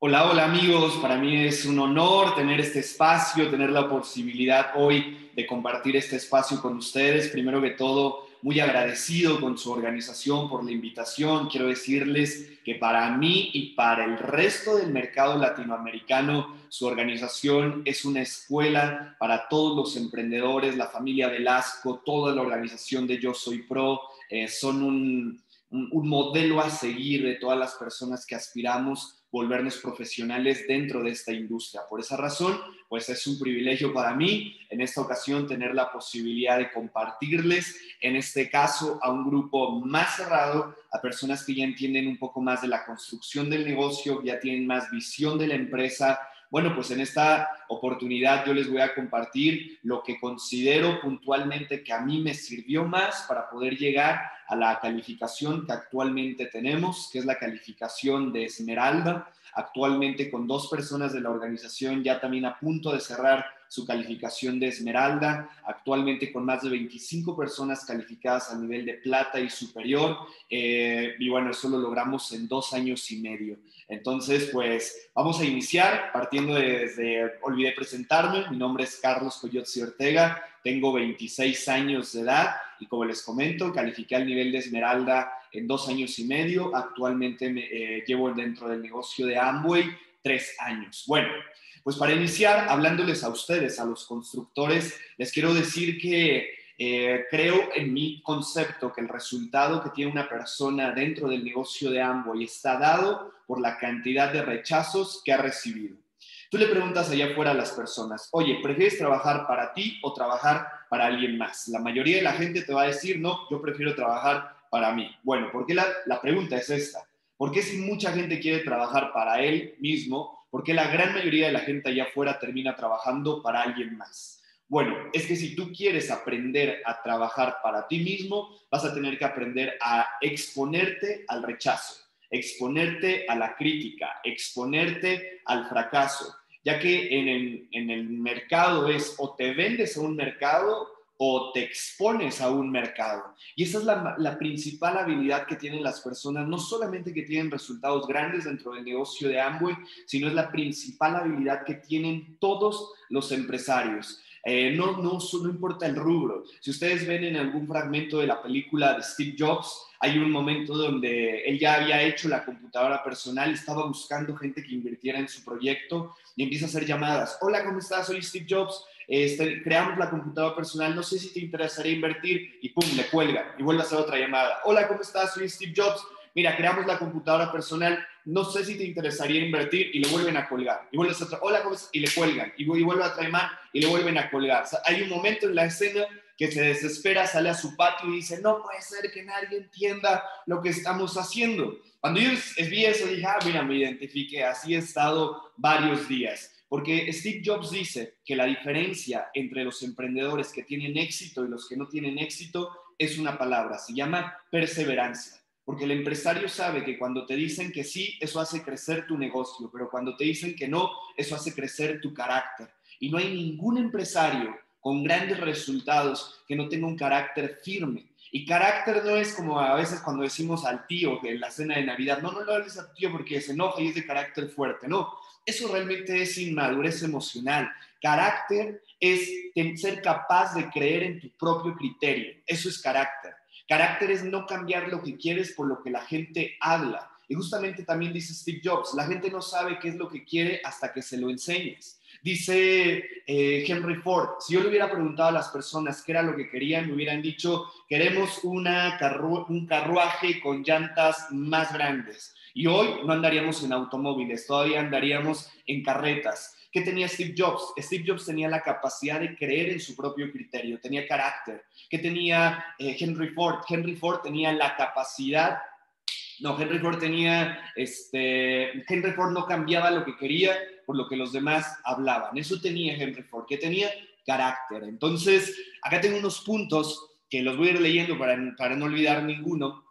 Hola, hola amigos, para mí es un honor tener este espacio, tener la posibilidad hoy de compartir este espacio con ustedes. Primero que todo, muy agradecido con su organización por la invitación. Quiero decirles que para mí y para el resto del mercado latinoamericano, su organización es una escuela para todos los emprendedores, la familia Velasco, toda la organización de Yo Soy Pro, eh, son un, un modelo a seguir de todas las personas que aspiramos volvernos profesionales dentro de esta industria. Por esa razón, pues es un privilegio para mí en esta ocasión tener la posibilidad de compartirles, en este caso, a un grupo más cerrado, a personas que ya entienden un poco más de la construcción del negocio, ya tienen más visión de la empresa, bueno, pues en esta oportunidad yo les voy a compartir lo que considero puntualmente que a mí me sirvió más para poder llegar a la calificación que actualmente tenemos, que es la calificación de Esmeralda, actualmente con dos personas de la organización ya también a punto de cerrar su calificación de Esmeralda, actualmente con más de 25 personas calificadas a nivel de plata y superior, eh, y bueno, eso lo logramos en dos años y medio. Entonces, pues vamos a iniciar partiendo desde, olvidé presentarme, mi nombre es Carlos Coyote Ortega, tengo 26 años de edad y como les comento, califiqué al nivel de Esmeralda en dos años y medio, actualmente me, eh, llevo dentro del negocio de Amway tres años. Bueno, pues para iniciar, hablándoles a ustedes, a los constructores, les quiero decir que eh, creo en mi concepto que el resultado que tiene una persona dentro del negocio de Amway está dado por la cantidad de rechazos que ha recibido. Tú le preguntas allá afuera a las personas, oye, ¿prefieres trabajar para ti o trabajar para alguien más? La mayoría de la gente te va a decir, no, yo prefiero trabajar para mí. Bueno, ¿por qué la, la pregunta es esta? ¿Por qué si mucha gente quiere trabajar para él mismo, porque la gran mayoría de la gente allá afuera termina trabajando para alguien más. Bueno, es que si tú quieres aprender a trabajar para ti mismo, vas a tener que aprender a exponerte al rechazo, exponerte a la crítica, exponerte al fracaso, ya que en el, mercado es o te vendes a un mercado o te expones a un mercado. Y esa es la, principal habilidad que tienen las personas, no solamente que tienen resultados grandes dentro del negocio de Amway, sino es la principal habilidad que tienen todos los empresarios. Eh, no, no, no importa el rubro. Si ustedes ven en algún fragmento de la película de Steve Jobs, hay un momento donde él ya había hecho la computadora personal, estaba buscando gente que invirtiera en su proyecto y empieza a hacer llamadas. Hola, ¿cómo estás? Soy Steve Jobs este, creamos la computadora personal, no sé si te interesaría invertir, y pum, le cuelga y vuelve a hacer otra llamada. Hola, ¿cómo estás? Soy Steve Jobs. Mira, creamos la computadora personal, no sé si te interesaría invertir, y le vuelven a colgar. Y vuelve a hola, ¿cómo estás? Y le cuelgan, y, vuelve a llamar, y le vuelven a colgar. hay un momento en la escena que se desespera, sale a su patio y dice, no puede ser que nadie entienda lo que estamos haciendo. Cuando yo vi eso, dije, ah, mira, me identifique, así he estado varios días. Porque Steve Jobs dice que la diferencia entre los emprendedores que tienen éxito y los que no tienen éxito es una palabra, se llama perseverancia. Porque el empresario sabe que cuando te dicen que sí, eso hace crecer tu negocio, pero cuando te dicen que no, eso hace crecer tu carácter. Y no hay ningún empresario con grandes resultados que no tenga un carácter firme. Y carácter no es como a veces cuando decimos al tío en la cena de Navidad, no, no lo hables al tío porque se enoja y es de carácter fuerte, no. Eso realmente es inmadurez emocional. Carácter es ser capaz de creer en tu propio criterio. Eso es carácter. Carácter es no cambiar lo que quieres por lo que la gente habla. Y justamente también dice Steve Jobs, la gente no sabe qué es lo que quiere hasta que se lo enseñes. Dice eh, Henry Ford, si yo le hubiera preguntado a las personas qué era lo que querían, me hubieran dicho, queremos una un carruaje con llantas más grandes. Y hoy no andaríamos en automóviles, todavía andaríamos en carretas. ¿Qué tenía Steve Jobs? Steve Jobs tenía la capacidad de creer en su propio criterio, tenía carácter. ¿Qué tenía eh, Henry Ford? Henry Ford tenía la capacidad no, Henry Ford tenía, este, Henry Ford no cambiaba lo que quería por lo que los demás hablaban. Eso tenía Henry Ford, que tenía carácter. Entonces, acá tengo unos puntos que los voy a ir leyendo para, para no olvidar ninguno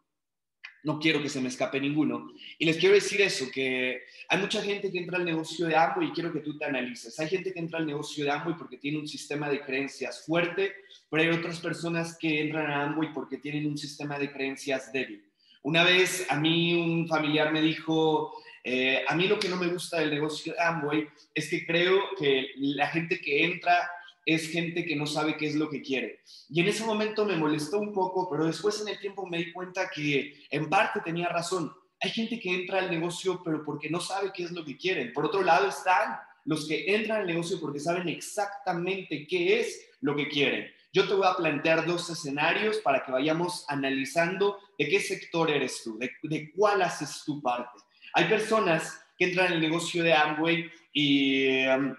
no quiero que se me escape ninguno. Y les quiero decir eso, que hay mucha gente que entra al negocio de Amway y quiero que tú te analices. Hay gente que entra al negocio de Amway porque tiene un sistema de creencias fuerte, pero hay otras personas que entran a Amway porque tienen un sistema de creencias débil. Una vez a mí un familiar me dijo, eh, a mí lo que no me gusta del negocio de Amway es que creo que la gente que entra es gente que no sabe qué es lo que quiere. Y en ese momento me molestó un poco, pero después en el tiempo me di cuenta que en parte tenía razón. Hay gente que entra al negocio, pero porque no sabe qué es lo que quieren. Por otro lado están los que entran al negocio porque saben exactamente qué es lo que quieren. Yo te voy a plantear dos escenarios para que vayamos analizando de qué sector eres tú, de, cuál haces tu parte. Hay personas que entran al negocio de Amway y um,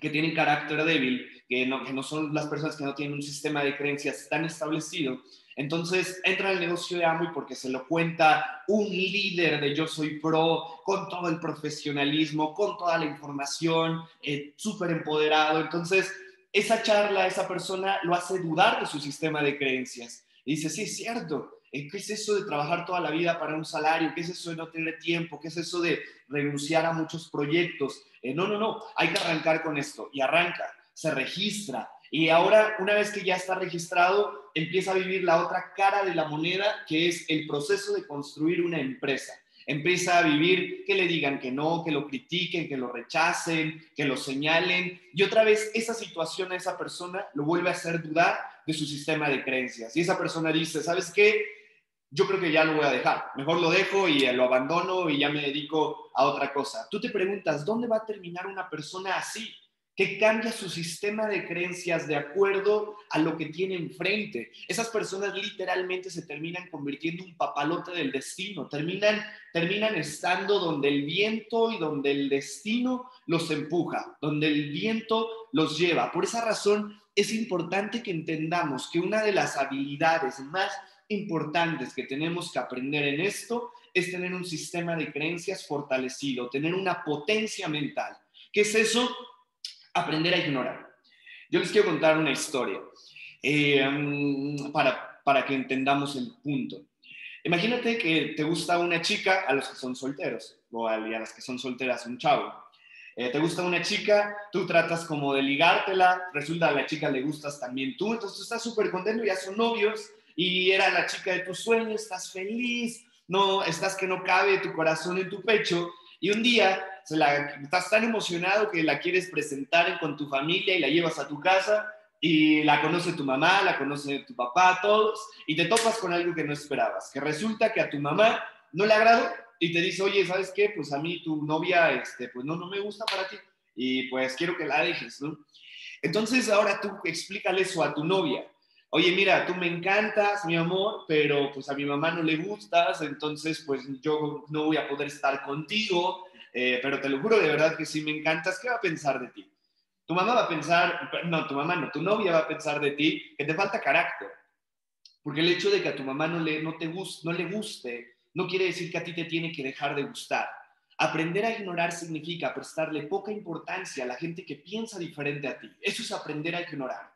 que tienen carácter débil, que no, que no son las personas que no tienen un sistema de creencias tan establecido entonces entra al negocio de Amway porque se lo cuenta un líder de Yo Soy Pro, con todo el profesionalismo, con toda la información, eh, súper empoderado. Entonces, esa charla, esa persona lo hace dudar de su sistema de creencias. Y dice, sí, es cierto, eh, ¿qué es eso de trabajar toda la vida para un salario? ¿Qué es eso de no tener tiempo? ¿Qué es eso de renunciar a muchos proyectos? Eh, no, no, no, hay que arrancar con esto. Y arranca, se registra, y ahora, una vez que ya está registrado, empieza a vivir la otra cara de la moneda, que es el proceso de construir una empresa. Empieza a vivir que le digan que no, que lo critiquen, que lo rechacen, que lo señalen. Y otra vez esa situación a esa persona lo vuelve a hacer dudar de su sistema de creencias. Y esa persona dice, ¿sabes qué? Yo creo que ya lo voy a dejar. Mejor lo dejo y lo abandono y ya me dedico a otra cosa. Tú te preguntas, ¿dónde va a terminar una persona así? Que cambia su sistema de creencias de acuerdo a lo que tiene enfrente. Esas personas literalmente se terminan convirtiendo en un papalote del destino, terminan, terminan estando donde el viento y donde el destino los empuja, donde el viento los lleva. Por esa razón es importante que entendamos que una de las habilidades más importantes que tenemos que aprender en esto es tener un sistema de creencias fortalecido, tener una potencia mental. ¿Qué es eso? Aprender a ignorar. Yo les quiero contar una historia eh, para, para que entendamos el punto. Imagínate que te gusta una chica a los que son solteros, o a, las que son solteras un chavo. Eh, te gusta una chica, tú tratas como de ligártela, resulta a la chica le gustas también tú, entonces tú estás súper contento, ya son novios y era la chica de tus sueños, estás feliz, no, estás que no cabe tu corazón en tu pecho y un día estás tan emocionado que la quieres presentar con tu familia y la llevas a tu casa y la conoce tu mamá, la conoce tu papá, todos, y te topas con algo que no esperabas, que resulta que a tu mamá no le agradó y te dice, oye, ¿sabes qué? Pues a mí tu novia, este, pues no, no me gusta para ti y pues quiero que la dejes, ¿no? Entonces ahora tú explícale eso a tu novia. Oye, mira, tú me encantas, mi amor, pero pues a mi mamá no le gustas, entonces pues yo no voy a poder estar contigo, eh, pero te lo juro de verdad que si me encantas, ¿qué va a pensar de ti? Tu mamá va a pensar, no, tu mamá no, tu novia va a pensar de ti que te falta carácter. Porque el hecho de que a tu mamá no le, no te no le guste no quiere decir que a ti te tiene que dejar de gustar. Aprender a ignorar significa prestarle poca importancia a la gente que piensa diferente a ti. Eso es aprender a ignorar.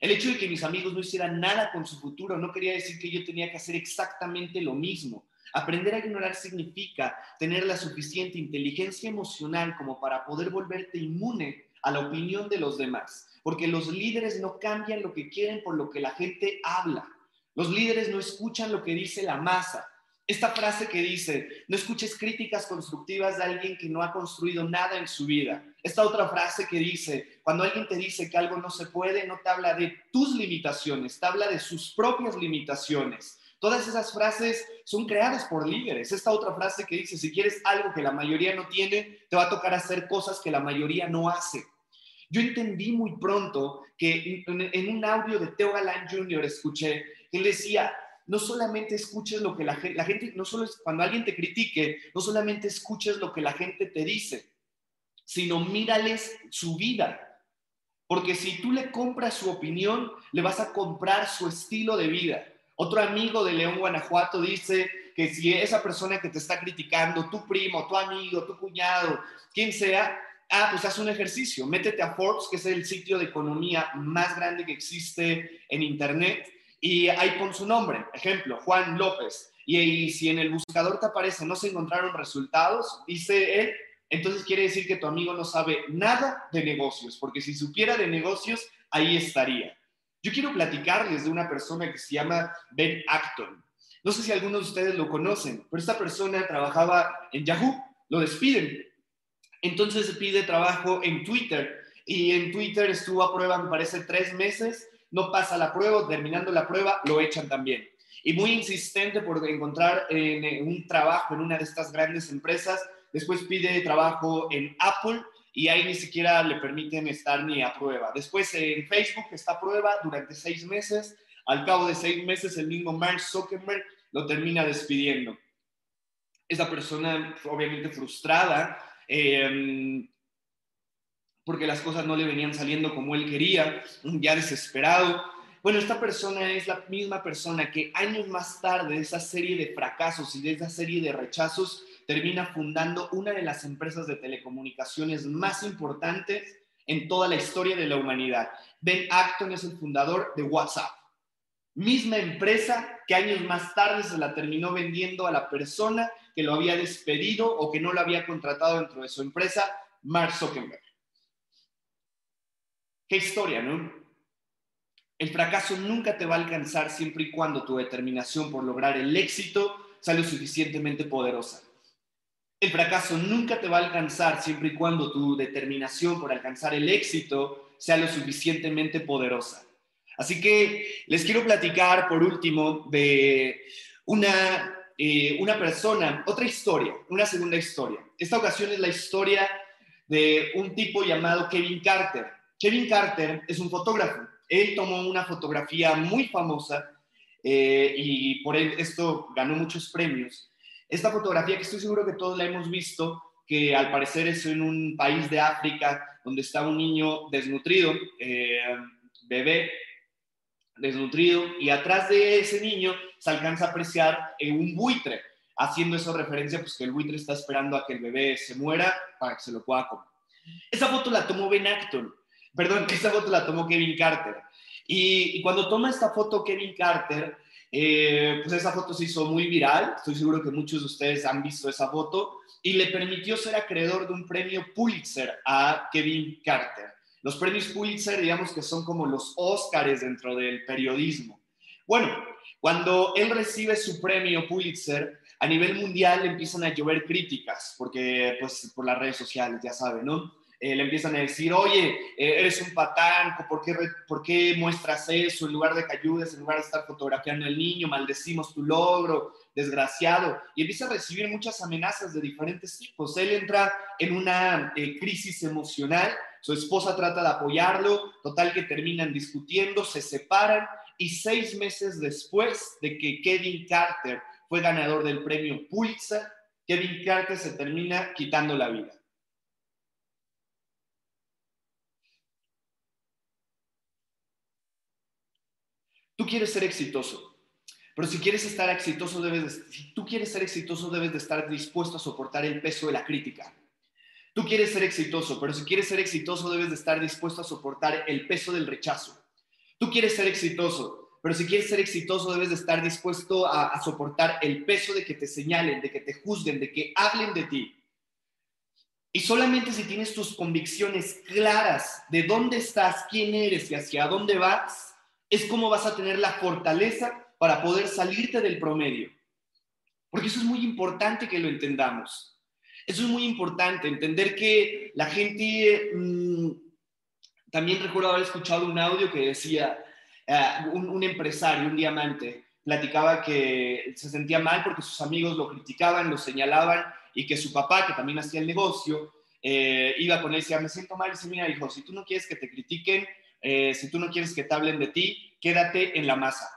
El hecho de que mis amigos no hicieran nada con su futuro no quería decir que yo tenía que hacer exactamente lo mismo. Aprender a ignorar significa tener la suficiente inteligencia emocional como para poder volverte inmune a la opinión de los demás, porque los líderes no cambian lo que quieren por lo que la gente habla. Los líderes no escuchan lo que dice la masa. Esta frase que dice, no escuches críticas constructivas de alguien que no ha construido nada en su vida. Esta otra frase que dice, cuando alguien te dice que algo no se puede, no te habla de tus limitaciones, te habla de sus propias limitaciones. Todas esas frases son creadas por líderes. Esta otra frase que dice, si quieres algo que la mayoría no tiene, te va a tocar hacer cosas que la mayoría no hace. Yo entendí muy pronto que en un audio de Teo Galán Jr. escuché él decía, no solamente escuches lo que la, gente, no solo cuando alguien te critique, no solamente escuches lo que la gente te dice, sino mírales su vida. Porque si tú le compras su opinión, le vas a comprar su estilo de vida. Otro amigo de León, Guanajuato, dice que si esa persona que te está criticando, tu primo, tu amigo, tu cuñado, quien sea, ah, pues haz un ejercicio, métete a Forbes, que es el sitio de economía más grande que existe en Internet, y ahí pon su nombre, ejemplo, Juan López. Y, y si en el buscador te aparece no se encontraron resultados, dice él, entonces quiere decir que tu amigo no sabe nada de negocios, porque si supiera de negocios, ahí estaría. Yo quiero platicarles de una persona que se llama Ben Acton. No sé si algunos de ustedes lo conocen, pero esta persona trabajaba en Yahoo lo despiden. Entonces pide trabajo en Twitter y en Twitter estuvo a prueba, me parece, tres meses, no pasa la prueba, terminando la prueba, lo echan también. Y muy insistente por encontrar en un trabajo en una de estas grandes empresas, después pide trabajo en Apple y ahí ni siquiera le permiten estar ni a prueba. Después en Facebook está a prueba durante seis meses, al cabo de seis meses el mismo Mark Zuckerberg lo termina despidiendo. Esa persona obviamente frustrada, eh, porque las cosas no le venían saliendo como él quería, ya desesperado. Bueno, esta persona es la misma persona que años más tarde de esa serie de fracasos y de esa serie de rechazos termina fundando una de las empresas de telecomunicaciones más importantes en toda la historia de la humanidad. Ben Acton es el fundador de WhatsApp. Misma empresa que años más tarde se la terminó vendiendo a la persona que lo había despedido o que no lo había contratado dentro de su empresa, Mark Zuckerberg. Qué historia, ¿no? El fracaso nunca te va a alcanzar siempre y cuando tu determinación por lograr el éxito sea lo suficientemente poderosa. El fracaso nunca te va a alcanzar siempre y cuando tu determinación por alcanzar el éxito sea lo suficientemente poderosa. Así que les quiero platicar por último de una, eh, una persona, otra historia, una segunda historia. Esta ocasión es la historia de un tipo llamado Kevin Carter. Kevin Carter es un fotógrafo. Él tomó una fotografía muy famosa eh, y por él esto ganó muchos premios. Esta fotografía que estoy seguro que todos la hemos visto, que al parecer es en un país de África donde está un niño desnutrido, eh, bebé desnutrido, y atrás de ese niño se alcanza a apreciar eh, un buitre, haciendo esa referencia, pues que el buitre está esperando a que el bebé se muera para que se lo pueda comer. Esa foto la tomó Ben Acton perdón, esta foto la tomó Kevin Carter. Y, cuando toma esta foto Kevin Carter, eh, pues esa foto se hizo muy viral, estoy seguro que muchos de ustedes han visto esa foto, y le permitió ser acreedor de un premio Pulitzer a Kevin Carter. Los premios Pulitzer, digamos que son como los Óscares dentro del periodismo. Bueno, cuando él recibe su premio Pulitzer, a nivel mundial empiezan a llover críticas, porque pues por las redes sociales, ya saben, ¿no? Eh, le empiezan a decir, oye, eh, eres un patán, ¿por qué, ¿por qué muestras eso en lugar de que ayudes, en lugar de estar fotografiando al niño, maldecimos tu logro, desgraciado? Y empieza a recibir muchas amenazas de diferentes tipos. Él entra en una eh, crisis emocional, su esposa trata de apoyarlo, total que terminan discutiendo, se separan y seis meses después de que Kevin Carter fue ganador del premio Pulitzer, Kevin Carter se termina quitando la vida. Tú quieres ser exitoso, pero si quieres estar exitoso, debes tú quieres ser exitoso, debes de estar dispuesto a soportar el peso de la crítica. Tú quieres ser exitoso, pero si quieres ser exitoso, debes de estar dispuesto a soportar el peso del rechazo. Tú quieres ser exitoso, pero si quieres ser exitoso, debes de estar dispuesto a, a soportar el peso de que te señalen, de que te juzguen, de que hablen de ti. Y solamente si tienes tus convicciones claras de dónde estás, quién eres y hacia dónde vas, es cómo vas a tener la fortaleza para poder salirte del promedio. Porque eso es muy importante que lo entendamos. Eso es muy importante, entender que la gente, mm, también recuerdo haber escuchado un audio que decía, eh, un, empresario, un diamante, platicaba que se sentía mal porque sus amigos lo criticaban, lo señalaban y que su papá, que también hacía el negocio, eh, iba con él y decía, me siento mal y dice, mira, hijo, si tú no quieres que te critiquen, eh, si tú no quieres que te hablen de ti, quédate en la masa.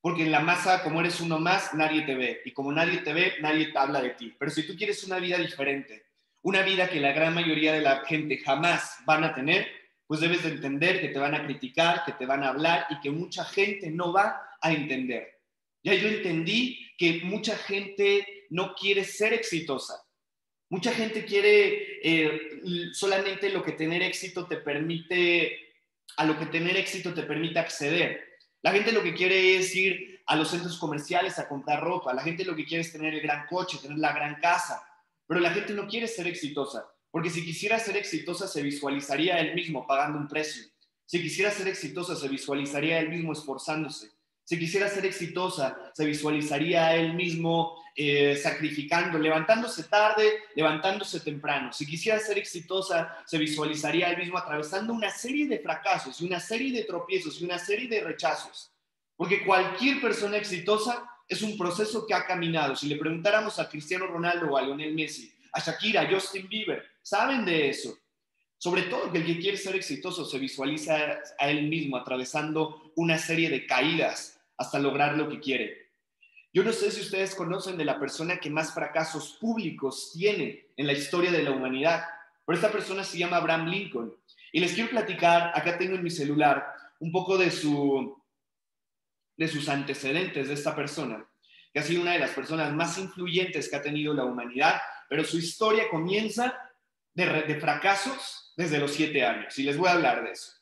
Porque en la masa, como eres uno más, nadie te ve. Y como nadie te ve, nadie te habla de ti. Pero si tú quieres una vida diferente, una vida que la gran mayoría de la gente jamás van a tener, pues debes de entender que te van a criticar, que te van a hablar y que mucha gente no va a entender. Ya yo entendí que mucha gente no quiere ser exitosa. Mucha gente quiere eh, solamente lo que tener éxito te permite a lo que tener éxito te permite acceder. La gente lo que quiere es ir a los centros comerciales a comprar ropa, la gente lo que quiere es tener el gran coche, tener la gran casa, pero la gente no quiere ser exitosa, porque si quisiera ser exitosa se visualizaría él mismo pagando un precio, si quisiera ser exitosa se visualizaría él mismo esforzándose, Si quisiera ser exitosa, se visualizaría él mismo eh, sacrificando, levantándose tarde, levantándose temprano. Si quisiera ser exitosa, se visualizaría él mismo atravesando una serie de fracasos, una serie de tropiezos una serie de rechazos. Porque cualquier persona exitosa es un proceso que ha caminado. Si le preguntáramos a Cristiano Ronaldo o a Lionel Messi, a Shakira, a Justin Bieber, saben de eso. Sobre todo que el que quiere ser exitoso se visualiza a él mismo atravesando una serie de caídas hasta lograr lo que quiere. Yo no sé si ustedes conocen de la persona que más fracasos públicos tiene en la historia de la humanidad, pero esta persona se llama Abraham Lincoln. Y les quiero platicar, acá tengo en mi celular, un poco de, su, de sus antecedentes de esta persona, que ha sido una de las personas más influyentes que ha tenido la humanidad, pero su historia comienza de, de fracasos desde los siete años y les voy a hablar de eso.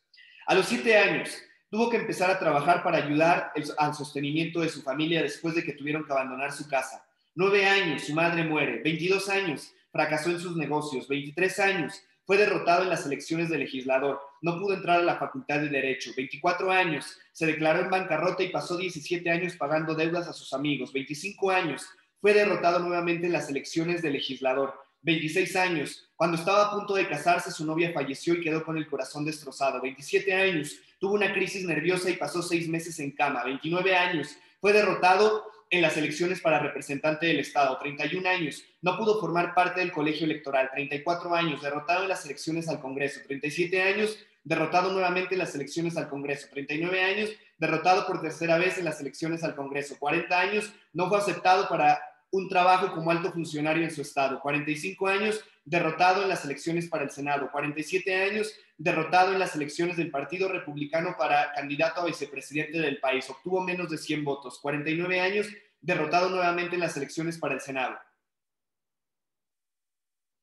A los siete años tuvo que empezar a trabajar para ayudar al sostenimiento de su familia después de que tuvieron que abandonar su casa. Nueve años, su madre muere. 22 años, fracasó en sus negocios. 23 años, fue derrotado en las elecciones de legislador. No pudo entrar a la facultad de Derecho. 24 años, se declaró en bancarrota y pasó 17 años pagando deudas a sus amigos. 25 años, fue derrotado nuevamente en las elecciones de legislador. 26 años, cuando estaba a punto de casarse, su novia falleció y quedó con el corazón destrozado. 27 años, tuvo una crisis nerviosa y pasó seis meses en cama. 29 años, fue derrotado en las elecciones para representante del Estado. 31 años, no pudo formar parte del colegio electoral. 34 años, derrotado en las elecciones al Congreso. 37 años, derrotado nuevamente en las elecciones al Congreso. 39 años, derrotado por tercera vez en las elecciones al Congreso. 40 años, no fue aceptado para un trabajo como alto funcionario en su estado. 45 años, derrotado en las elecciones para el Senado. 47 años, derrotado en las elecciones del Partido Republicano para candidato a vicepresidente del país. Obtuvo menos de 100 votos. 49 años, derrotado nuevamente en las elecciones para el Senado.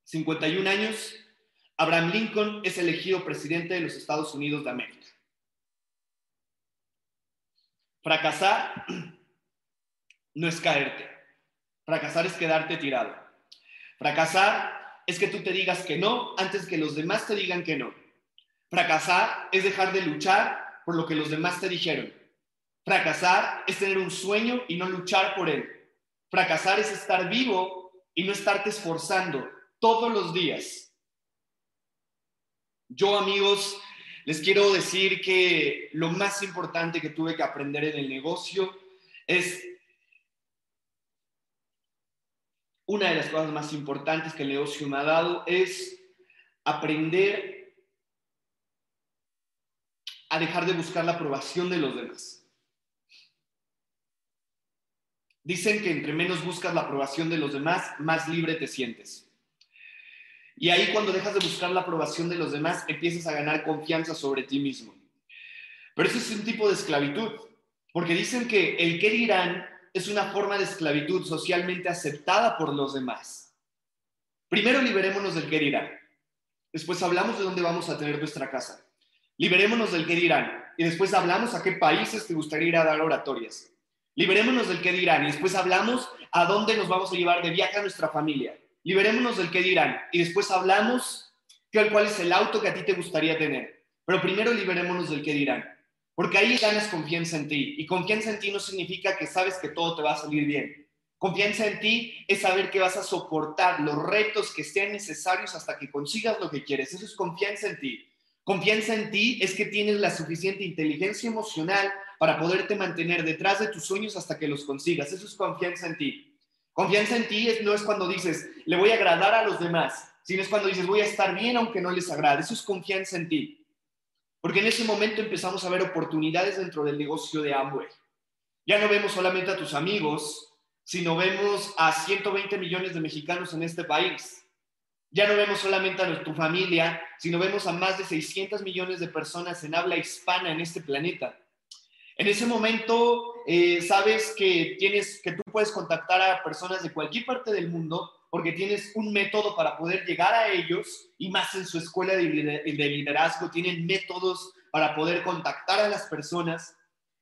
51 años, Abraham Lincoln es elegido presidente de los Estados Unidos de América. Fracasar no es caerte. Fracasar es quedarte tirado. Fracasar es que tú te digas que no antes que los demás te digan que no. Fracasar es dejar de luchar por lo que los demás te dijeron. Fracasar es tener un sueño y no luchar por él. Fracasar es estar vivo y no estarte esforzando todos los días. Yo, amigos, les quiero decir que lo más importante que tuve que aprender en el negocio es una de las cosas más importantes que el negocio me ha dado es aprender a dejar de buscar la aprobación de los demás. Dicen que entre menos buscas la aprobación de los demás, más libre te sientes. Y ahí cuando dejas de buscar la aprobación de los demás, empiezas a ganar confianza sobre ti mismo. Pero eso es un tipo de esclavitud, porque dicen que el que dirán es una forma de esclavitud socialmente aceptada por los demás. Primero liberémonos del que dirán. Después hablamos de dónde vamos a tener nuestra casa. Liberémonos del que dirán. Y después hablamos a qué países te gustaría ir a dar oratorias. Liberémonos del que dirán. Y después hablamos a dónde nos vamos a llevar de viaje a nuestra familia. Liberémonos del que dirán. Y después hablamos cuál es el auto que a ti te gustaría tener. Pero primero liberémonos del que dirán. Porque ahí ganas confianza en ti. Y confianza en ti no significa que sabes que todo te va a salir bien. Confianza en ti es saber que vas a soportar los retos que sean necesarios hasta que consigas lo que quieres. Eso es confianza en ti. Confianza en ti es que tienes la suficiente inteligencia emocional para poderte mantener detrás de tus sueños hasta que los consigas. Eso es confianza en ti. Confianza en ti no es cuando dices, le voy a agradar a los demás, sino es cuando dices, voy a estar bien aunque no les agrade. Eso es confianza en ti. Porque en ese momento empezamos a ver oportunidades dentro del negocio de Amway. Ya no vemos solamente a tus amigos, sino vemos a 120 millones de mexicanos en este país. Ya no vemos solamente a tu familia, sino vemos a más de 600 millones de personas en habla hispana en este planeta. En ese momento, eh, sabes que, tienes, que tú puedes contactar a personas de cualquier parte del mundo porque tienes un método para poder llegar a ellos y más en su escuela de liderazgo tienen métodos para poder contactar a las personas,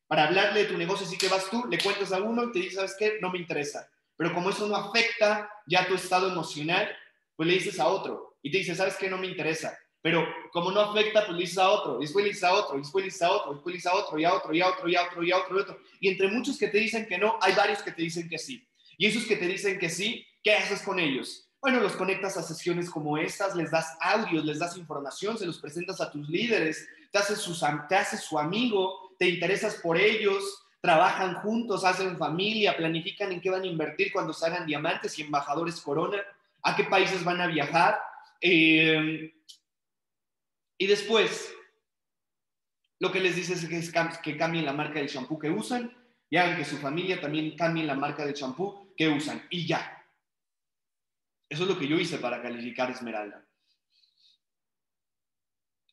para hablarle de tu negocio. Así que vas tú, le cuentas a uno y te dice, ¿sabes qué? No me interesa. Pero como eso no afecta ya tu estado emocional, pues le dices a otro y te dice, ¿sabes qué? No me interesa. pero como no afecta, pues le dices a otro, después le dices a otro, después le dices a otro, después le dices a otro, y a otro, y a otro, y a otro, y a otro, y a otro, y entre muchos que te dicen que no, hay varios que te dicen que sí. Y esos que te dicen que sí, ¿qué haces con ellos? Bueno, los conectas a sesiones como estas, les das audios, les das información, se los presentas a tus líderes, te haces, su amigo, te interesas por ellos, trabajan juntos, hacen familia, planifican en qué van a invertir cuando salgan diamantes y embajadores corona, a qué países van a viajar. Eh, y después, lo que les dices es que, cambien la marca del champú que usan y hagan que su familia también cambie la marca del champú que usan. Y ya. Eso es lo que yo hice para calificar Esmeralda.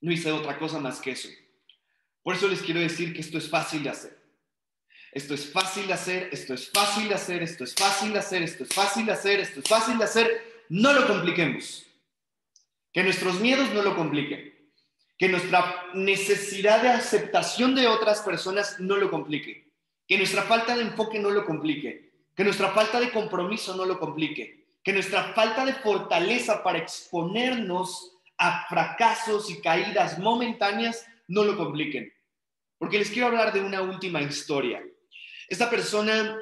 No hice otra cosa más que eso. Por eso les quiero decir que esto es fácil de hacer. Esto es fácil de hacer, esto es fácil de hacer, esto es fácil de hacer, esto es fácil de hacer, esto es fácil de hacer. No lo compliquemos. Que nuestros miedos no lo compliquen. Que nuestra necesidad de aceptación de otras personas no lo complique. Que nuestra falta de enfoque no lo complique. Que nuestra falta de compromiso no lo complique. Que nuestra falta de fortaleza para exponernos a fracasos y caídas momentáneas no lo compliquen. Porque les quiero hablar de una última historia. Esta persona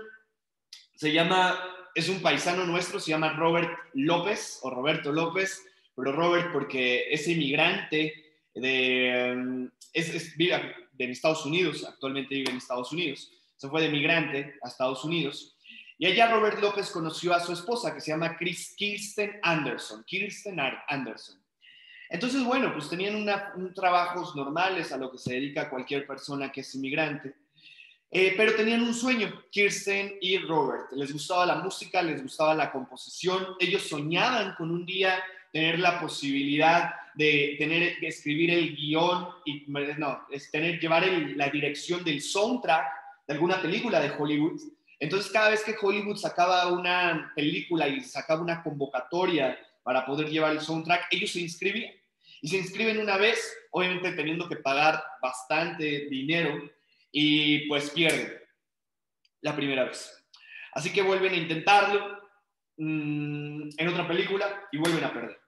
se llama, es un paisano nuestro, se llama Robert López o Roberto López, pero Robert porque es inmigrante de, es, vive en Estados Unidos, actualmente vive en Estados Unidos, se fue de migrante a Estados Unidos. Y allá Robert López conoció a su esposa que se llama Chris, Kirsten Anderson. Kirsten Anderson. Entonces, bueno, pues tenían una, un trabajos normales a lo que se dedica cualquier persona que es inmigrante. Eh, pero tenían un sueño, Kirsten y Robert. Les gustaba la música, les gustaba la composición. Ellos soñaban con un día tener la posibilidad de tener escribir el guion y no, es tener llevar la dirección del soundtrack de alguna película de Hollywood. Entonces, cada vez que Hollywood sacaba una película y sacaba una convocatoria para poder llevar el soundtrack, ellos se inscribían. Y se inscriben una vez, obviamente teniendo que pagar bastante dinero y pues pierden la primera vez. Así que vuelven a intentarlo mm, en otra película y vuelven a perder.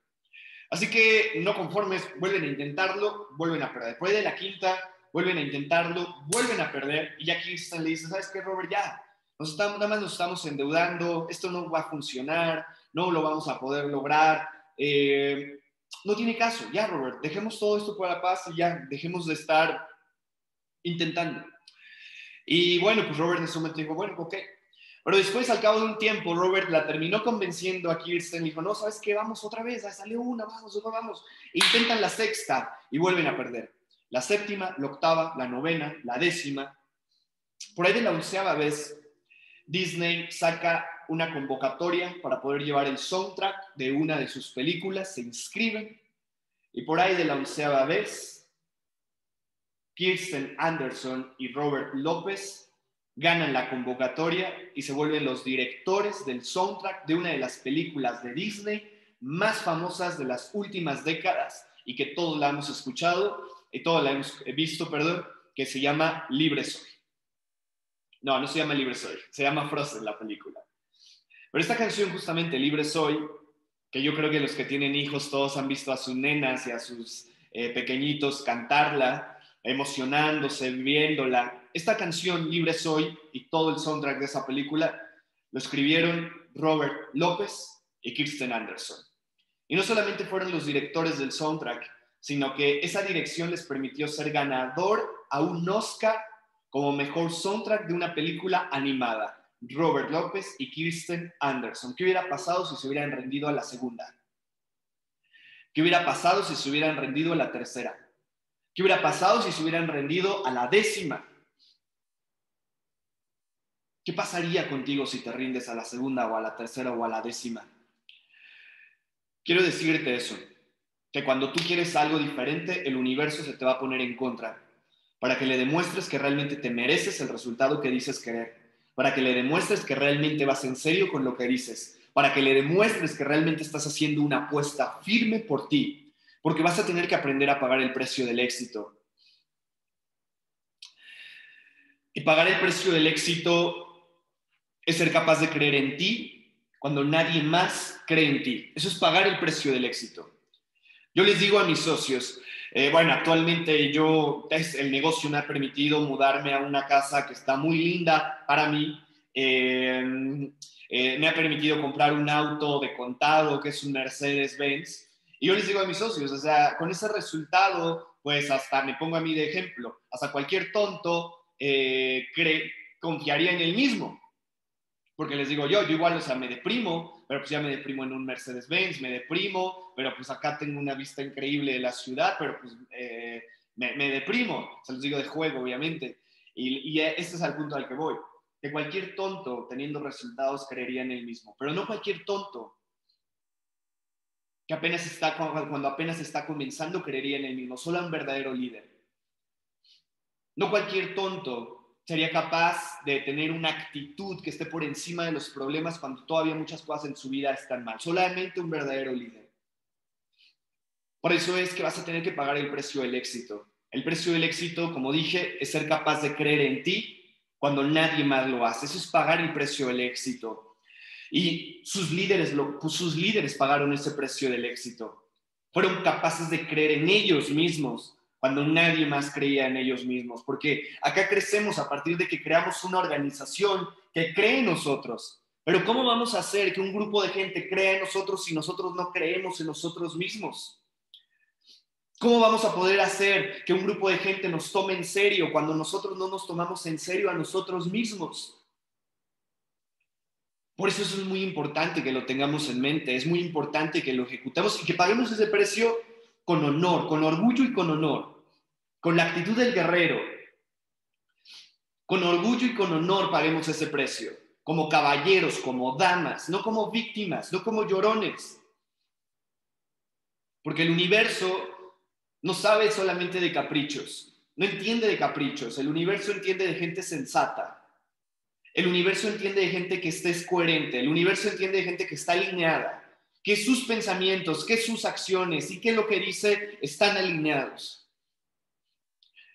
Así que no conformes, vuelven a intentarlo, vuelven a perder. Después de la quinta, vuelven a intentarlo, vuelven a perder y ya Kirsten le dice, ¿sabes qué, Robert? Ya, nos estamos, nada más nos estamos endeudando, esto no va a funcionar, no lo vamos a poder lograr. Eh, no tiene caso, ya, Robert, dejemos todo esto por la paz y ya, dejemos de estar intentando. Y bueno, pues Robert en ese momento dijo, bueno, ok. Pero después, al cabo de un tiempo, Robert la terminó convenciendo a Kirsten dijo, no, ¿sabes qué? Vamos otra vez, salió una, vamos, otra, vamos. intentan la sexta y vuelven a perder. La séptima, la octava, la novena, la décima. Por ahí de la onceava vez, Disney saca una convocatoria para poder llevar el soundtrack de una de sus películas, se inscriben y por ahí de la onceava vez Kirsten Anderson y Robert López ganan la convocatoria y se vuelven los directores del soundtrack de una de las películas de Disney más famosas de las últimas décadas y que todos la hemos escuchado y todos la hemos visto, perdón, que se llama Libre Soy. No, no se llama Libre Soy, se llama Frozen la película. Pero esta canción justamente, Libre Soy, que yo creo que los que tienen hijos todos han visto a sus nenas y a sus eh, pequeñitos cantarla, emocionándose, viéndola. Esta canción, Libre Soy, y todo el soundtrack de esa película, lo escribieron Robert López y Kirsten Anderson. Y no solamente fueron los directores del soundtrack, sino que esa dirección les permitió ser ganador a un Oscar como mejor soundtrack de una película animada. Robert López y Kirsten Anderson. ¿Qué hubiera pasado si se hubieran rendido a la segunda? ¿Qué hubiera pasado si se hubieran rendido a la tercera? ¿Qué hubiera pasado si se hubieran rendido a la décima? ¿Qué pasaría contigo si te rindes a la segunda o a la tercera o a la décima? Quiero decirte eso, que cuando tú quieres algo diferente, el universo se te va a poner en contra, para que le demuestres que realmente te mereces el resultado que dices querer, para que le demuestres que realmente vas en serio con lo que dices, para que le demuestres que realmente estás haciendo una apuesta firme por ti, porque vas a tener que aprender a pagar el precio del éxito. Y pagar el precio del éxito es ser capaz de creer en ti cuando nadie más cree en ti. Eso es pagar el precio del éxito. Yo les digo a mis socios, eh, bueno, actualmente yo, el negocio me ha permitido mudarme a una casa que está muy linda para mí. Eh, eh, me ha permitido comprar un auto de contado que es un Mercedes-Benz. Y yo les digo a mis socios, o sea, con ese resultado, pues hasta me pongo a mí de ejemplo, hasta cualquier tonto cree, confiaría en él mismo. Porque les digo yo, yo igual, o sea, me deprimo, pero pues ya me deprimo en un Mercedes-Benz, me deprimo, pero pues acá tengo una vista increíble de la ciudad, pero pues eh, me, deprimo, se los digo de juego, obviamente. Y, y este es el punto al que voy, que cualquier tonto teniendo resultados creería en él mismo, pero no cualquier tonto que apenas está, cuando apenas está comenzando creería en él mismo, solo un verdadero líder. No cualquier tonto sería capaz de tener una actitud que esté por encima de los problemas cuando todavía muchas cosas en su vida están mal. Solamente un verdadero líder. Por eso es que vas a tener que pagar el precio del éxito. El precio del éxito, como dije, es ser capaz de creer en ti cuando nadie más lo hace. Eso es pagar el precio del éxito. Y sus líderes, pues sus líderes pagaron ese precio del éxito. Fueron capaces de creer en ellos mismos cuando nadie más creía en ellos mismos, porque acá crecemos a partir de que creamos una organización que cree en nosotros. Pero ¿cómo vamos a hacer que un grupo de gente crea en nosotros si nosotros no creemos en nosotros mismos? ¿Cómo vamos a poder hacer que un grupo de gente nos tome en serio cuando nosotros no nos tomamos en serio a nosotros mismos? Por eso es muy importante que lo tengamos en mente, es muy importante que lo ejecutemos y que paguemos ese precio con honor, con orgullo y con honor, con la actitud del guerrero. Con orgullo y con honor paguemos ese precio, como caballeros, como damas, no como víctimas, no como llorones. Porque el universo no sabe solamente de caprichos, no entiende de caprichos, el universo entiende de gente sensata. El universo entiende de gente que esté coherente, el universo entiende de gente que está alineada que sus pensamientos, que sus acciones y que lo que dice están alineados.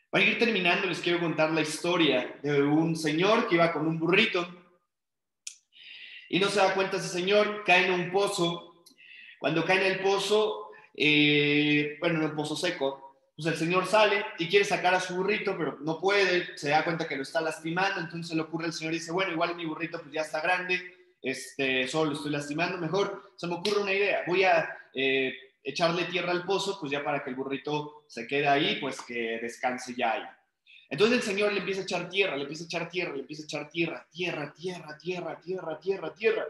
Para ir terminando, les quiero contar la historia de un señor que iba con un burrito y no se da cuenta ese señor, cae en un pozo. Cuando cae en el pozo, eh, bueno, en un pozo seco, pues el señor sale y quiere sacar a su burrito, pero no puede, se da cuenta que lo está lastimando, entonces le ocurre el señor y dice, bueno, igual mi burrito pues ya está grande, este, solo estoy lastimando, mejor se me ocurre una idea, voy a eh, echarle tierra al pozo, pues ya para que el burrito se quede ahí, pues que descanse ya ahí. Entonces el Señor le empieza a echar tierra, le empieza a echar tierra, le empieza a echar tierra, tierra, tierra, tierra, tierra, tierra, tierra.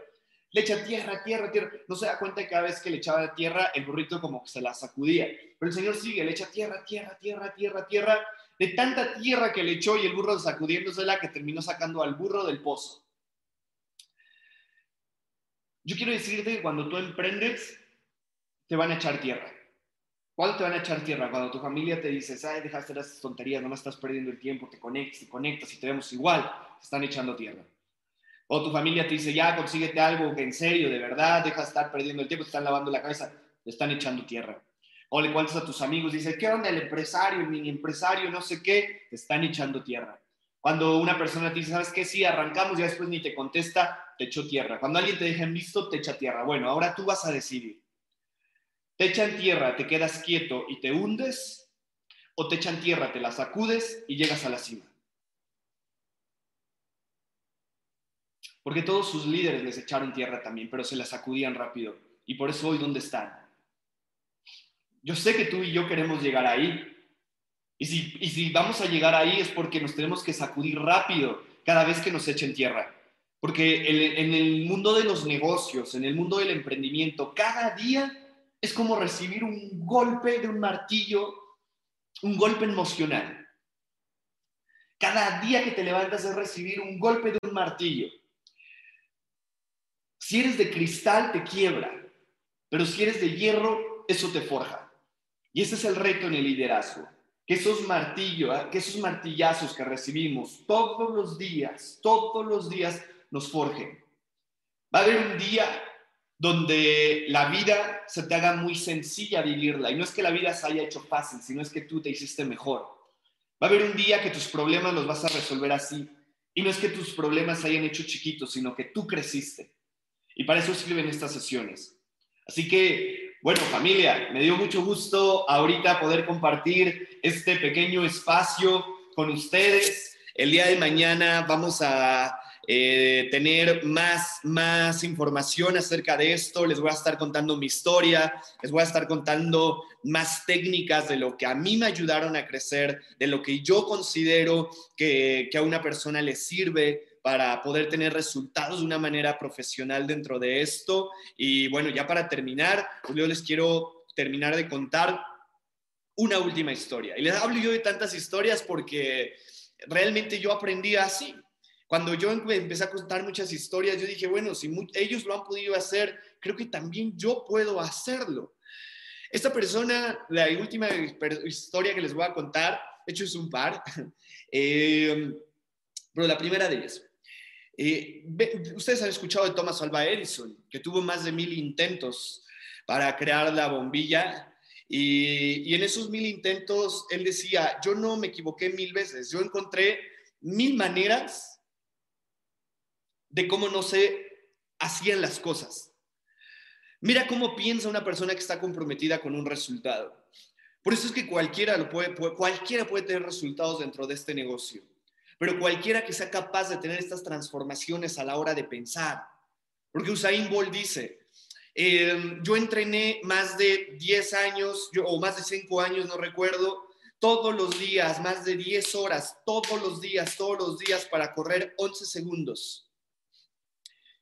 Le echa tierra, tierra, tierra. No se da cuenta que cada vez que le echaba tierra, el burrito como que se la sacudía. Pero el Señor sigue, le echa tierra, tierra, tierra, tierra, tierra. De tanta tierra que le echó y el burro sacudiéndosela que terminó sacando al burro del pozo. Yo quiero decirte que cuando tú emprendes, te van a echar tierra. ¿Cuándo te van a echar tierra? Cuando tu familia te dice, ay, deja de hacer esas tonterías, no me estás perdiendo el tiempo, te conectas, te conectas y te vemos igual, te están echando tierra. O tu familia te dice, ya, consíguete algo en serio, de verdad, deja de estar perdiendo el tiempo, te están lavando la cabeza, te están echando tierra. O le cuentas a tus amigos, dice, ¿qué onda el empresario, el empresario, no sé qué? Te están echando tierra. Cuando una persona te dice, ¿sabes qué? Sí, arrancamos, ya después ni te contesta, te echó tierra. Cuando alguien te deja en visto, te echa tierra. Bueno, ahora tú vas a decidir. ¿Te echan tierra, te quedas quieto y te hundes? ¿O te echan tierra, te la sacudes y llegas a la cima? Porque todos sus líderes les echaron tierra también, pero se la sacudían rápido. Y por eso hoy, ¿dónde están? Yo sé que tú y yo queremos llegar ahí, y si, vamos a llegar ahí es porque nos tenemos que sacudir rápido cada vez que nos echen tierra. Porque en el mundo de los negocios, en el mundo del emprendimiento, cada día es como recibir un golpe de un martillo, un golpe emocional. Cada día que te levantas es recibir un golpe de un martillo. Si eres de cristal, te quiebra, pero si eres de hierro, eso te forja. Y ese es el reto en el liderazgo que esos martillos, que esos martillazos que recibimos todos los días, todos los días nos forjen. Va a haber un día donde la vida se te haga muy sencilla vivirla. Y no es que la vida se haya hecho fácil, sino es que tú te hiciste mejor. Va a haber un día que tus problemas los vas a resolver así. Y no es que tus problemas se hayan hecho chiquitos, sino que tú creciste. Y para eso sirven estas sesiones. Así que Bueno, familia, me dio mucho gusto ahorita poder compartir este pequeño espacio con ustedes. El día de mañana vamos a eh, tener más, más información acerca de esto. Les voy a estar contando mi historia, les voy a estar contando más técnicas de lo que a mí me ayudaron a crecer, de lo que yo considero que, que a una persona le sirve para poder tener resultados de una manera profesional dentro de esto. Y bueno, ya para terminar, pues yo les quiero terminar de contar una última historia. Y les hablo yo de tantas historias porque realmente yo aprendí así. Cuando yo empecé a contar muchas historias, yo dije, bueno, si ellos lo han podido hacer, creo que también yo puedo hacerlo. Esta persona, la última historia que les voy a contar, de hecho es un par, eh, pero la primera de ellas. Eh, ustedes han escuchado de Thomas Alva Edison, que tuvo más de mil intentos para crear la bombilla. Y, y en esos mil intentos, él decía, yo no me equivoqué mil veces, yo encontré mil maneras de cómo no se hacían las cosas. Mira cómo piensa una persona que está comprometida con un resultado. Por eso es que cualquiera, puede, cualquiera puede tener resultados dentro de este negocio, pero cualquiera que sea capaz de tener estas transformaciones a la hora de pensar. Porque Usain Bolt dice, em, yo entrené más de 10 años o más de 5 años, no recuerdo, todos los días, más de 10 horas, todos los días, todos los días para correr 11 segundos.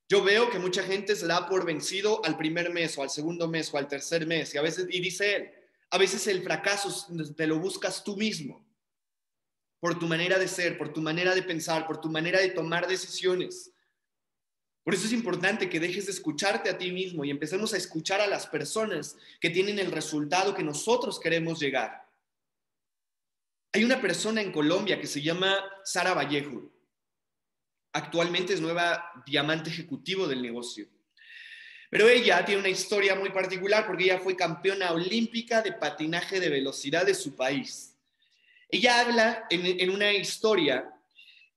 Yo veo que mucha gente se da por vencido al primer mes o al segundo mes o al tercer mes y a veces, y dice él, a veces el fracaso te lo buscas tú mismo por tu manera de ser, por tu manera de pensar, por tu manera de tomar decisiones. Por eso es importante que dejes de escucharte a ti mismo y empecemos a escuchar a las personas que tienen el resultado que nosotros queremos llegar. Hay una persona en Colombia que se llama Sara Vallejo. Actualmente es nueva diamante ejecutivo del negocio. Pero ella tiene una historia muy particular porque ella fue campeona olímpica de patinaje de velocidad de su país. Ella habla en, una historia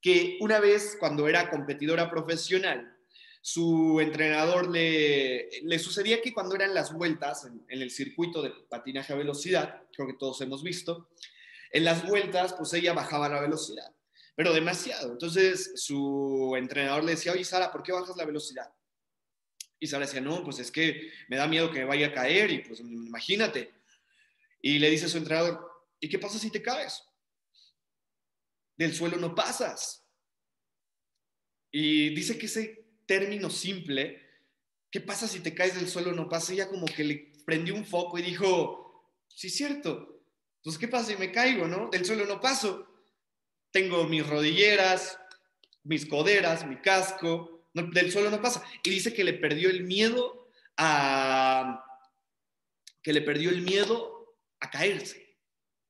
que una vez cuando era competidora profesional, su entrenador le, le sucedía que cuando eran las vueltas en, en, el circuito de patinaje a velocidad, creo que todos hemos visto, en las vueltas pues ella bajaba la velocidad pero demasiado. Entonces su entrenador le decía, oye Sara, ¿por qué bajas la velocidad? Y Sara decía, no, pues es que me da miedo que me vaya a caer y pues imagínate. Y le dice a su entrenador, ¿y qué pasa si te caes? Del suelo no pasas. Y dice que ese término simple, ¿qué pasa si te caes del suelo no pasa? Ella como que le prendió un foco y dijo, sí cierto, pues ¿qué pasa si me caigo, no? Del suelo no paso tengo mis rodilleras, mis coderas, mi casco, del suelo no pasa. Y dice que le perdió el miedo a que le perdió el miedo a caerse.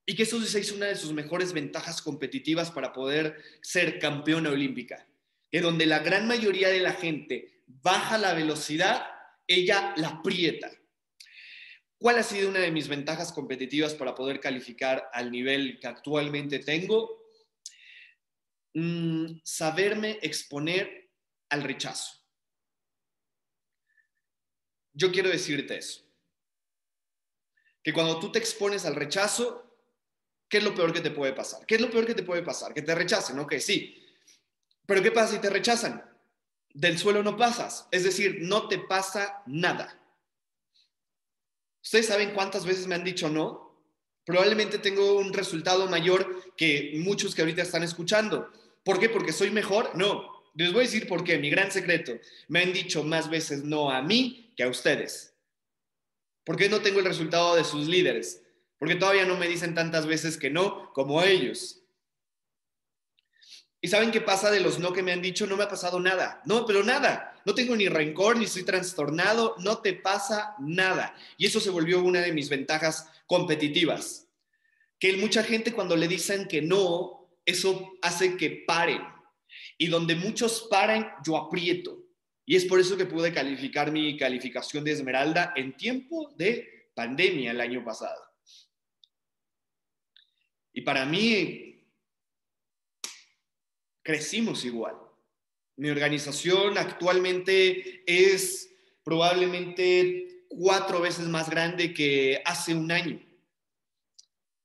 Y que eso es una de sus mejores ventajas competitivas para poder ser campeona olímpica. Que donde la gran mayoría de la gente baja la velocidad, ella la aprieta. ¿Cuál ha sido una de mis ventajas competitivas para poder calificar al nivel que actualmente tengo? Mm, saberme exponer al rechazo. Yo quiero decirte eso. Que cuando tú te expones al rechazo, ¿qué es lo peor que te puede pasar? ¿Qué es lo peor que te puede pasar? Que te rechacen, ok, sí. Pero ¿qué pasa si te rechazan? Del suelo no pasas, es decir, no te pasa nada. ¿Ustedes saben cuántas veces me han dicho no? Probablemente tengo un resultado mayor que muchos que ahorita están escuchando. ¿Por qué? ¿Porque soy mejor? No. Les voy a decir por qué. Mi gran secreto. Me han dicho más veces no a mí que a ustedes. ¿Por qué no tengo el resultado de sus líderes? Porque todavía no me dicen tantas veces que no como a ellos. ¿Y saben qué pasa de los no que me han dicho? No me ha pasado nada. No, pero nada. No tengo ni rencor, ni estoy trastornado. No te pasa nada. Y eso se volvió una de mis ventajas competitivas. Que mucha gente cuando le dicen que no, eso hace que paren. Y donde muchos paren, yo aprieto. Y es por eso que pude calificar mi calificación de Esmeralda en tiempo de pandemia el año pasado. Y para mí, crecimos igual. Mi organización actualmente es probablemente cuatro veces más grande que hace un año.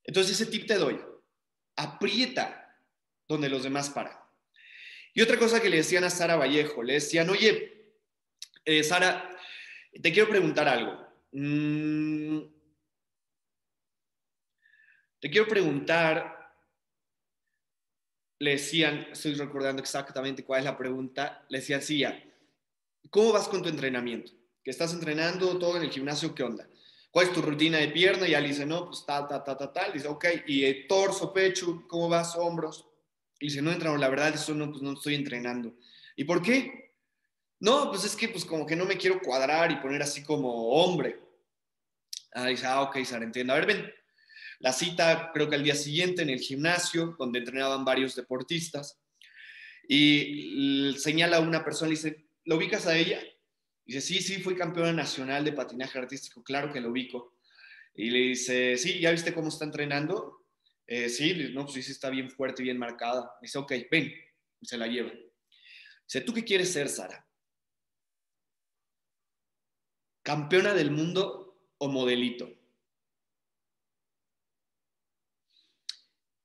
Entonces ese tip te doy. Aprieta donde los demás paran. Y otra cosa que le decían a Sara Vallejo, le decían, oye, eh, Sara, te quiero preguntar algo. Mm, te quiero preguntar, le decían, estoy recordando exactamente cuál es la pregunta, le decían, sí, ¿cómo vas con tu entrenamiento? Que estás entrenando todo en el gimnasio, ¿qué onda? ¿Cuál es tu rutina de pierna? Y ya le dice, no, pues tal, tal, tal, tal, tal. Dice, ok, y el torso, pecho, ¿cómo vas? Hombros. Y dice, no, entrenador, la verdad, eso no, pues no estoy entrenando. ¿Y por qué? No, pues es que pues como que no me quiero cuadrar y poner así como hombre. Ah, dice, ah, ok, Sara, entiendo. A ver, ven. La cita, creo que al día siguiente en el gimnasio, donde entrenaban varios deportistas, y señala a una persona dice, ¿lo ubicas a ella? Dice, sí, sí, fui campeona nacional de patinaje artístico, claro que lo ubico. Y le dice, sí, ¿ya viste cómo está entrenando? Eh, sí, no, pues sí, está bien fuerte, bien marcada. Dice, ok, ven, y se la lleva. Dice, ¿tú qué quieres ser, Sara? ¿Campeona del mundo o modelito?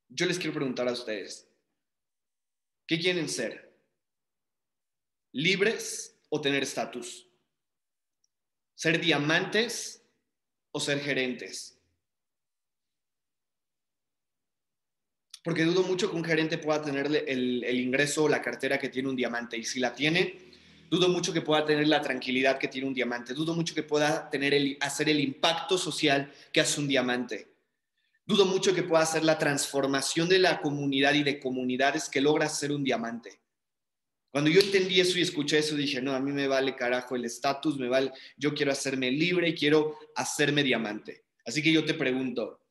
Yo les quiero preguntar a ustedes, ¿qué quieren ser? ¿Libres o tener estatus? ¿Ser diamantes o ser gerentes? Porque dudo mucho que un gerente pueda tener el, ingreso o la cartera que tiene un diamante. Y si la tiene, dudo mucho que pueda tener la tranquilidad que tiene un diamante. Dudo mucho que pueda tener el, hacer el impacto social que hace un diamante. Dudo mucho que pueda hacer la transformación de la comunidad y de comunidades que logra ser un diamante. Cuando yo entendí eso y escuché eso, dije, no, a mí me vale carajo el estatus, me vale, yo quiero hacerme libre y quiero hacerme diamante. Así que yo te pregunto,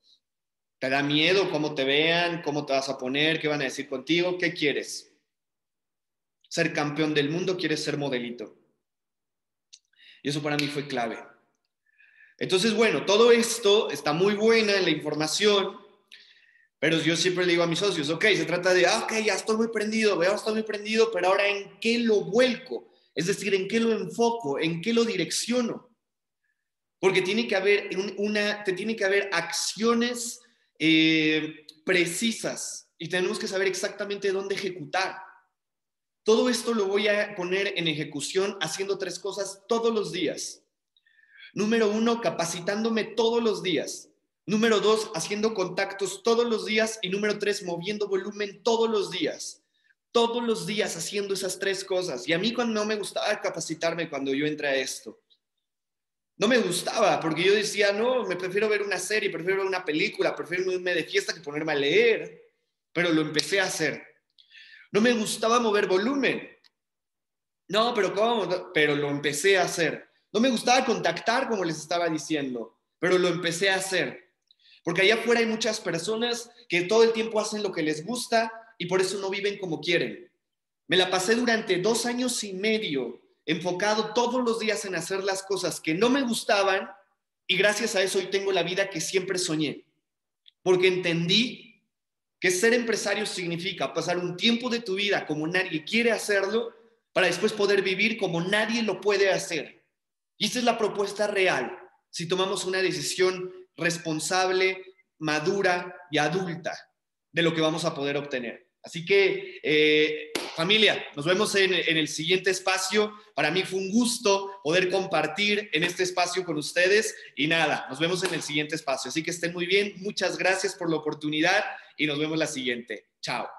¿te da miedo cómo te vean, cómo te vas a poner, qué van a decir contigo? ¿Qué quieres? ¿Ser campeón del mundo? ¿Quieres ser modelito? Y eso para mí fue clave. Entonces, bueno, todo esto está muy buena en la información, pero yo siempre le digo a mis socios, ok, se trata de, ah, ok, ya estoy muy prendido, veo, estoy muy prendido, pero ahora ¿en qué lo vuelco? Es decir, ¿en qué lo enfoco? ¿En qué lo direcciono? Porque tiene que haber una, te tiene que haber acciones eh, precisas y tenemos que saber exactamente dónde ejecutar. Todo esto lo voy a poner en ejecución haciendo tres cosas todos los días. Número uno, capacitándome todos los días. Número dos, haciendo contactos todos los días. Y número tres, moviendo volumen todos los días. Todos los días haciendo esas tres cosas. Y a mí cuando no me gustaba capacitarme cuando yo entré a esto. No me gustaba porque yo decía, no, me prefiero ver una serie, prefiero ver una película, prefiero irme de fiesta que ponerme a leer. Pero lo empecé a hacer. No me gustaba mover volumen. No, pero ¿cómo? Pero lo empecé a hacer. No me gustaba contactar, como les estaba diciendo, pero lo empecé a hacer. Porque allá afuera hay muchas personas que todo el tiempo hacen lo que les gusta y por eso no viven como quieren. Me la pasé durante dos años y medio enfocado todos los días en hacer las cosas que no me gustaban y gracias a eso hoy tengo la vida que siempre soñé. Porque entendí que ser empresario significa pasar un tiempo de tu vida como nadie quiere hacerlo para después poder vivir como nadie lo puede hacer. Y esta es la propuesta real, si tomamos una decisión responsable, madura y adulta de lo que vamos a poder obtener. Así que, eh, familia, nos vemos en, en, el siguiente espacio. Para mí fue un gusto poder compartir en este espacio con ustedes. Y nada, nos vemos en el siguiente espacio. Así que estén muy bien. Muchas gracias por la oportunidad y nos vemos la siguiente. Chao.